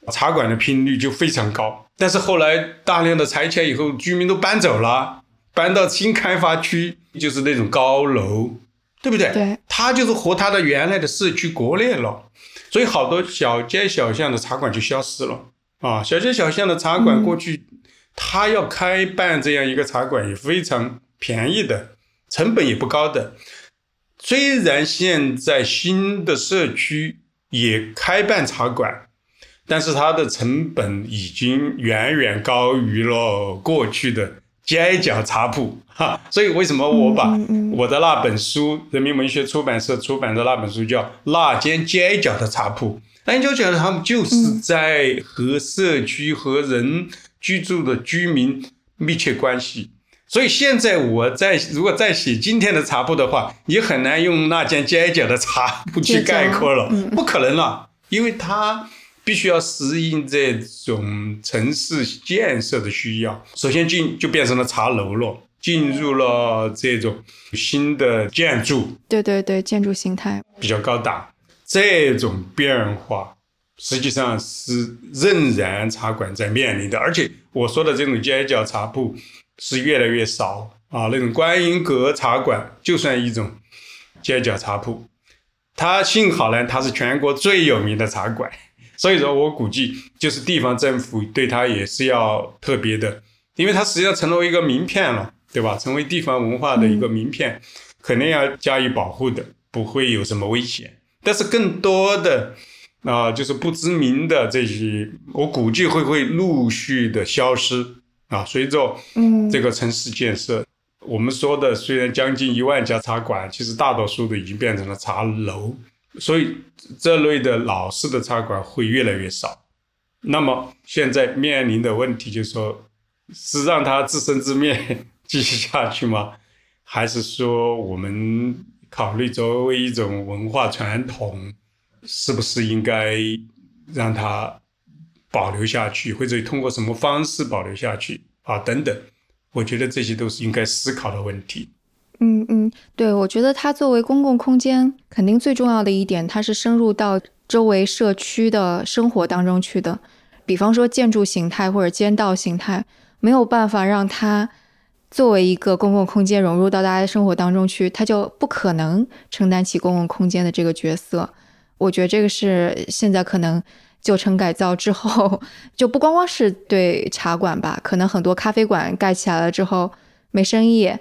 茶馆的频率就非常高。但是后来大量的拆迁以后，居民都搬走了，搬到新开发区，就是那种高楼，对不对？对。他就是和他的原来的社区割裂了，所以好多小街小巷的茶馆就消失了啊！小街小巷的茶馆过去，他要开办这样一个茶馆也非常便宜的，成本也不高的。虽然现在新的社区也开办茶馆，但是它的成本已经远远高于了过去的街角茶铺 (laughs) 哈。所以为什么我把我的那本书，人民文学出版社出版的那本书叫《那间街角的茶铺》，那你就觉得他们就是在和社区和人居住的居民密切关系。所以现在我在如果再写今天的茶铺的话，你很难用那间街角的茶 (laughs) 铺去概括了，不可能了，因为它必须要适应这种城市建设的需要。首先进就变成了茶楼了，进入了这种新的建筑，对对对，建筑形态比较高档。这种变化实际上是仍然茶馆在面临的，而且我说的这种街角茶铺。是越来越少啊！那种观音阁茶馆就算一种街角茶铺，它幸好呢，它是全国最有名的茶馆，所以说我估计就是地方政府对它也是要特别的，因为它实际上成为一个名片了，对吧？成为地方文化的一个名片，肯定要加以保护的，不会有什么危险。但是更多的啊，就是不知名的这些，我估计会会陆续的消失。啊，随着嗯这个城市建设，我们说的虽然将近一万家茶馆，其实大多数都已经变成了茶楼，所以这类的老式的茶馆会越来越少。那么现在面临的问题就是说，是让它自生自灭继续下去吗？还是说我们考虑作为一种文化传统，是不是应该让它？保留下去，或者通过什么方式保留下去啊？等等，我觉得这些都是应该思考的问题。嗯嗯，对，我觉得它作为公共空间，肯定最重要的一点，它是深入到周围社区的生活当中去的。比方说建筑形态或者街道形态，没有办法让它作为一个公共空间融入到大家的生活当中去，它就不可能承担起公共空间的这个角色。我觉得这个是现在可能。旧城改造之后，就不光光是对茶馆吧，可能很多咖啡馆盖起来了之后没生意，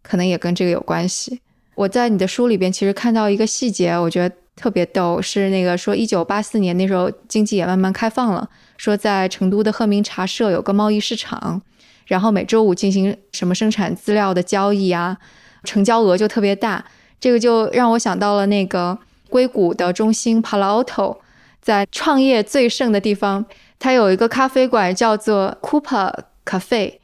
可能也跟这个有关系。我在你的书里边其实看到一个细节，我觉得特别逗，是那个说一九八四年那时候经济也慢慢开放了，说在成都的鹤鸣茶社有个贸易市场，然后每周五进行什么生产资料的交易啊，成交额就特别大。这个就让我想到了那个硅谷的中心 Palo Alto。在创业最盛的地方，它有一个咖啡馆叫做 Cooper Cafe。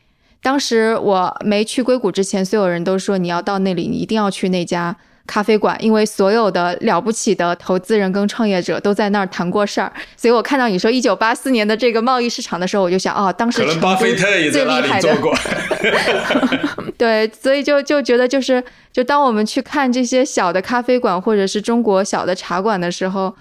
当时我没去硅谷之前，所有人都说你要到那里，你一定要去那家咖啡馆，因为所有的了不起的投资人跟创业者都在那儿谈过事儿。所以我看到你说一九八四年的这个贸易市场的时候，我就想，哦，当时可能巴菲特也在那里做过。对，所以就就觉得就是，就当我们去看这些小的咖啡馆或者是中国小的茶馆的时候。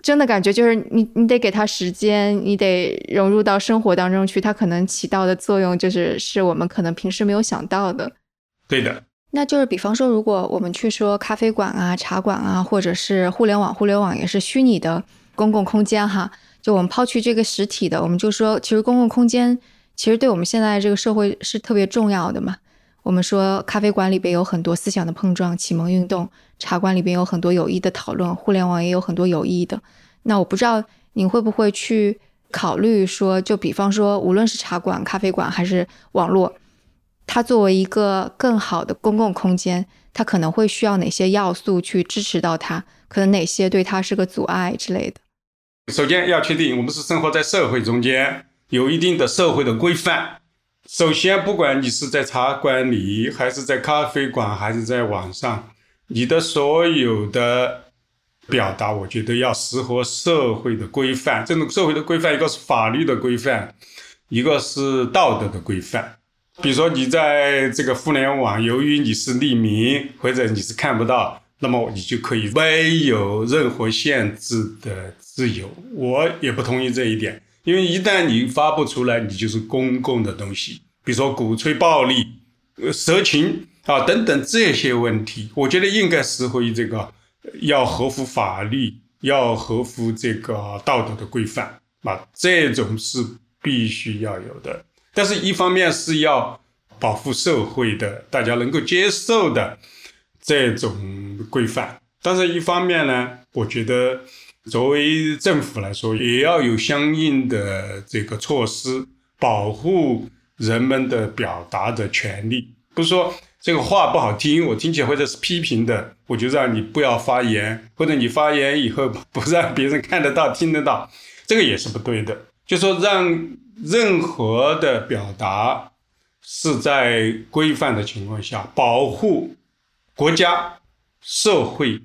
真的感觉就是你，你得给他时间，你得融入到生活当中去，它可能起到的作用就是是我们可能平时没有想到的。对的，那就是比方说，如果我们去说咖啡馆啊、茶馆啊，或者是互联网，互联网也是虚拟的公共空间哈。就我们抛去这个实体的，我们就说，其实公共空间其实对我们现在这个社会是特别重要的嘛。我们说咖啡馆里边有很多思想的碰撞、启蒙运动，茶馆里边有很多有益的讨论，互联网也有很多有益的。那我不知道你会不会去考虑说，就比方说，无论是茶馆、咖啡馆还是网络，它作为一个更好的公共空间，它可能会需要哪些要素去支持到它？可能哪些对它是个阻碍之类的？首先要确定，我们是生活在社会中间，有一定的社会的规范。首先，不管你是在茶馆里，还是在咖啡馆，还是在网上，你的所有的表达，我觉得要适合社会的规范。这种社会的规范，一个是法律的规范，一个是道德的规范。比如说，你在这个互联网，由于你是匿名，或者你是看不到。那么你就可以没有任何限制的自由，我也不同意这一点，因为一旦你发布出来，你就是公共的东西，比如说鼓吹暴力、呃色情啊等等这些问题，我觉得应该适合于这个要合乎法律、要合乎这个道德的规范啊，这种是必须要有的。但是，一方面是要保护社会的，大家能够接受的。这种规范，但是一方面呢，我觉得作为政府来说，也要有相应的这个措施，保护人们的表达的权利。不是说这个话不好听，我听起来或者是批评的，我就让你不要发言，或者你发言以后不让别人看得到、听得到，这个也是不对的。就说让任何的表达是在规范的情况下保护。国家、社会、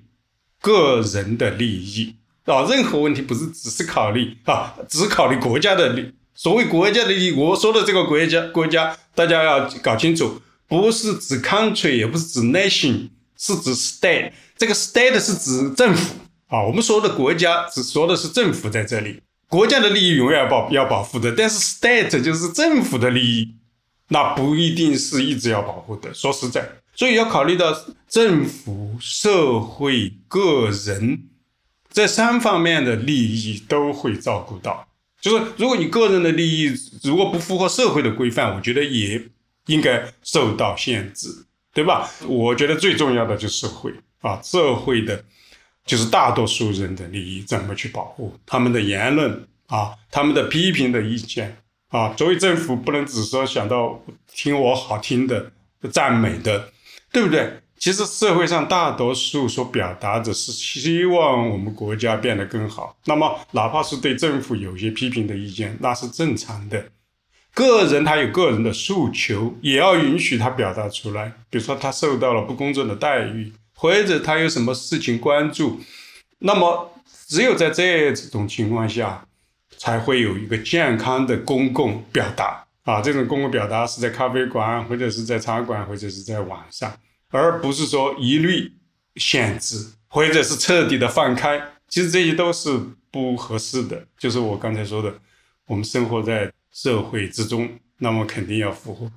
个人的利益啊，任何问题不是只是考虑啊，只考虑国家的利。所谓国家的利益，我说的这个国家，国家大家要搞清楚，不是指 country，也不是指 nation，是指 state。这个 state 是指政府啊。我们说的国家，只说的是政府在这里。国家的利益永远保要保护的，但是 state 就是政府的利益，那不一定是一直要保护的。说实在。所以要考虑到政府、社会、个人这三方面的利益都会照顾到。就是如果你个人的利益如果不符合社会的规范，我觉得也应该受到限制，对吧？我觉得最重要的就是社会啊，社会的就是大多数人的利益怎么去保护他们的言论啊，他们的批评的意见啊。作为政府，不能只说想到听我好听的赞美的。对不对？其实社会上大多数所表达的是希望我们国家变得更好。那么，哪怕是对政府有些批评的意见，那是正常的。个人他有个人的诉求，也要允许他表达出来。比如说，他受到了不公正的待遇，或者他有什么事情关注，那么只有在这种情况下，才会有一个健康的公共表达。啊，这种公共表达是在咖啡馆，或者是在茶馆，或者是在网上，而不是说一律限制，或者是彻底的放开。其实这些都是不合适的。就是我刚才说的，我们生活在社会之中，那么肯定要符合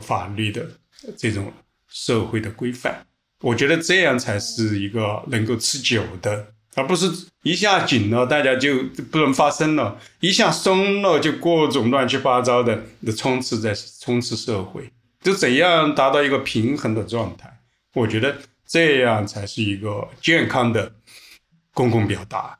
法律的这种社会的规范。我觉得这样才是一个能够持久的。而不是一下紧了，大家就不能发声了；一下松了，就各种乱七八糟的的充斥在充斥社会。就怎样达到一个平衡的状态？我觉得这样才是一个健康的公共表达。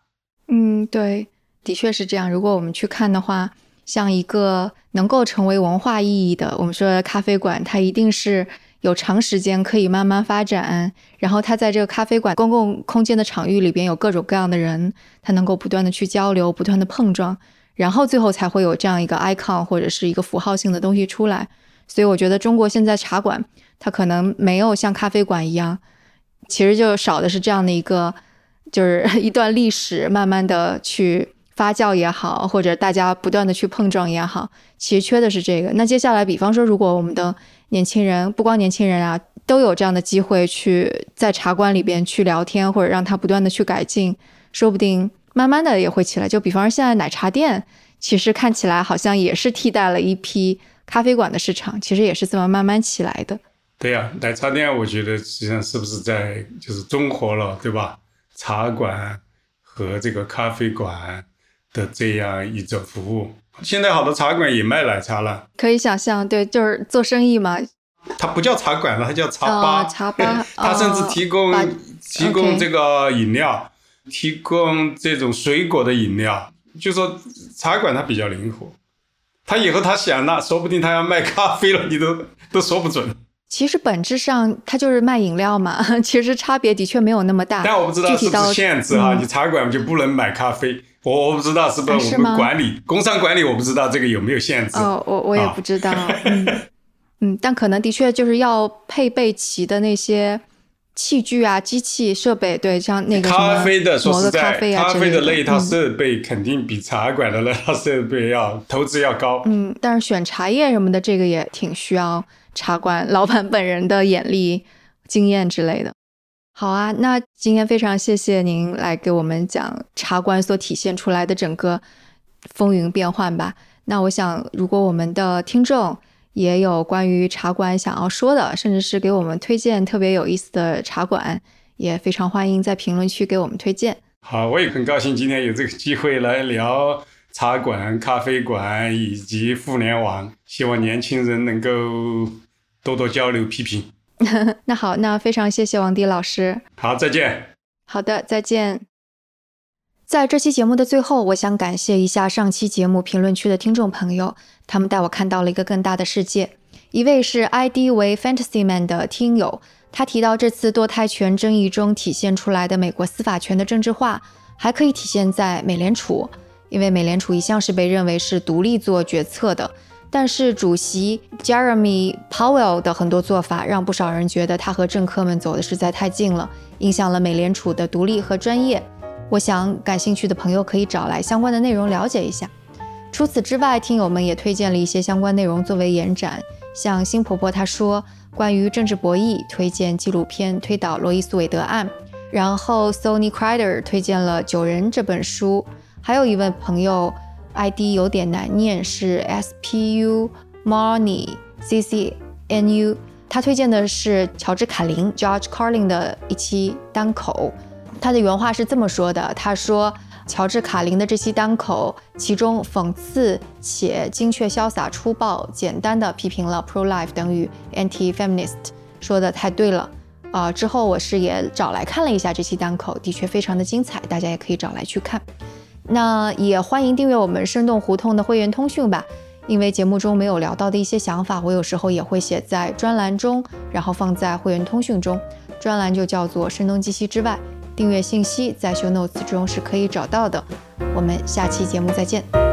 嗯，对，的确是这样。如果我们去看的话，像一个能够成为文化意义的，我们说咖啡馆，它一定是。有长时间可以慢慢发展，然后它在这个咖啡馆公共空间的场域里边有各种各样的人，他能够不断的去交流，不断的碰撞，然后最后才会有这样一个 icon 或者是一个符号性的东西出来。所以我觉得中国现在茶馆它可能没有像咖啡馆一样，其实就少的是这样的一个，就是 (laughs) 一段历史慢慢的去发酵也好，或者大家不断的去碰撞也好，其实缺的是这个。那接下来，比方说如果我们的年轻人不光年轻人啊，都有这样的机会去在茶馆里边去聊天，或者让他不断的去改进，说不定慢慢的也会起来。就比方说现在奶茶店，其实看起来好像也是替代了一批咖啡馆的市场，其实也是这么慢慢起来的。对呀，奶茶店我觉得实际上是不是在就是综合了，对吧？茶馆和这个咖啡馆的这样一种服务。现在好多茶馆也卖奶茶了，可以想象，对，就是做生意嘛。它不叫茶馆了，它叫茶吧。茶吧，(laughs) 它甚至提供提供这个饮料，提供这种水果的饮料。就说茶馆它比较灵活，他以后他想了，说不定他要卖咖啡了，你都都说不准。其实本质上它就是卖饮料嘛，(laughs) 其实差别的确没有那么大。但我不知道是不是限制哈，你茶馆就不能买咖啡。我我不知道是不是我们管理工商管理，我不知道这个有没有限制。哦，我我也不知道。(laughs) 嗯嗯，但可能的确就是要配备齐的那些器具啊、机器设备，对，像那个咖啡的，说实在，咖啡的那一套设备肯定比茶馆的那套设备要投资要高。嗯，但是选茶叶什么的，这个也挺需要。茶馆老板本人的眼力、经验之类的，好啊。那今天非常谢谢您来给我们讲茶馆所体现出来的整个风云变幻吧。那我想，如果我们的听众也有关于茶馆想要说的，甚至是给我们推荐特别有意思的茶馆，也非常欢迎在评论区给我们推荐。好，我也很高兴今天有这个机会来聊。茶馆、咖啡馆以及互联网，希望年轻人能够多多交流批评。(laughs) 那好，那非常谢谢王迪老师。好，再见。好的，再见。在这期节目的最后，我想感谢一下上期节目评论区的听众朋友，他们带我看到了一个更大的世界。一位是 ID 为 Fantasyman 的听友，他提到这次堕胎权争议中体现出来的美国司法权的政治化，还可以体现在美联储。因为美联储一向是被认为是独立做决策的，但是主席 Jeremy Powell 的很多做法让不少人觉得他和政客们走的实在太近了，影响了美联储的独立和专业。我想感兴趣的朋友可以找来相关的内容了解一下。除此之外，听友们也推荐了一些相关内容作为延展，像新婆婆她说关于政治博弈，推荐纪录片《推倒罗伊诉韦德案》，然后 Sony Crider 推荐了《九人》这本书。还有一位朋友，ID 有点难念，是 Spu Marnie CCNU，他推荐的是乔治卡林 George Carlin 的一期单口。他的原话是这么说的：他说，乔治卡林的这期单口，其中讽刺且精确、潇洒、粗暴、简单的批评了 pro life 等于 anti feminist，说的太对了。啊，之后我是也找来看了一下这期单口，的确非常的精彩，大家也可以找来去看。那也欢迎订阅我们生动胡同的会员通讯吧，因为节目中没有聊到的一些想法，我有时候也会写在专栏中，然后放在会员通讯中。专栏就叫做“声东击西之外”，订阅信息在 show notes 中是可以找到的。我们下期节目再见。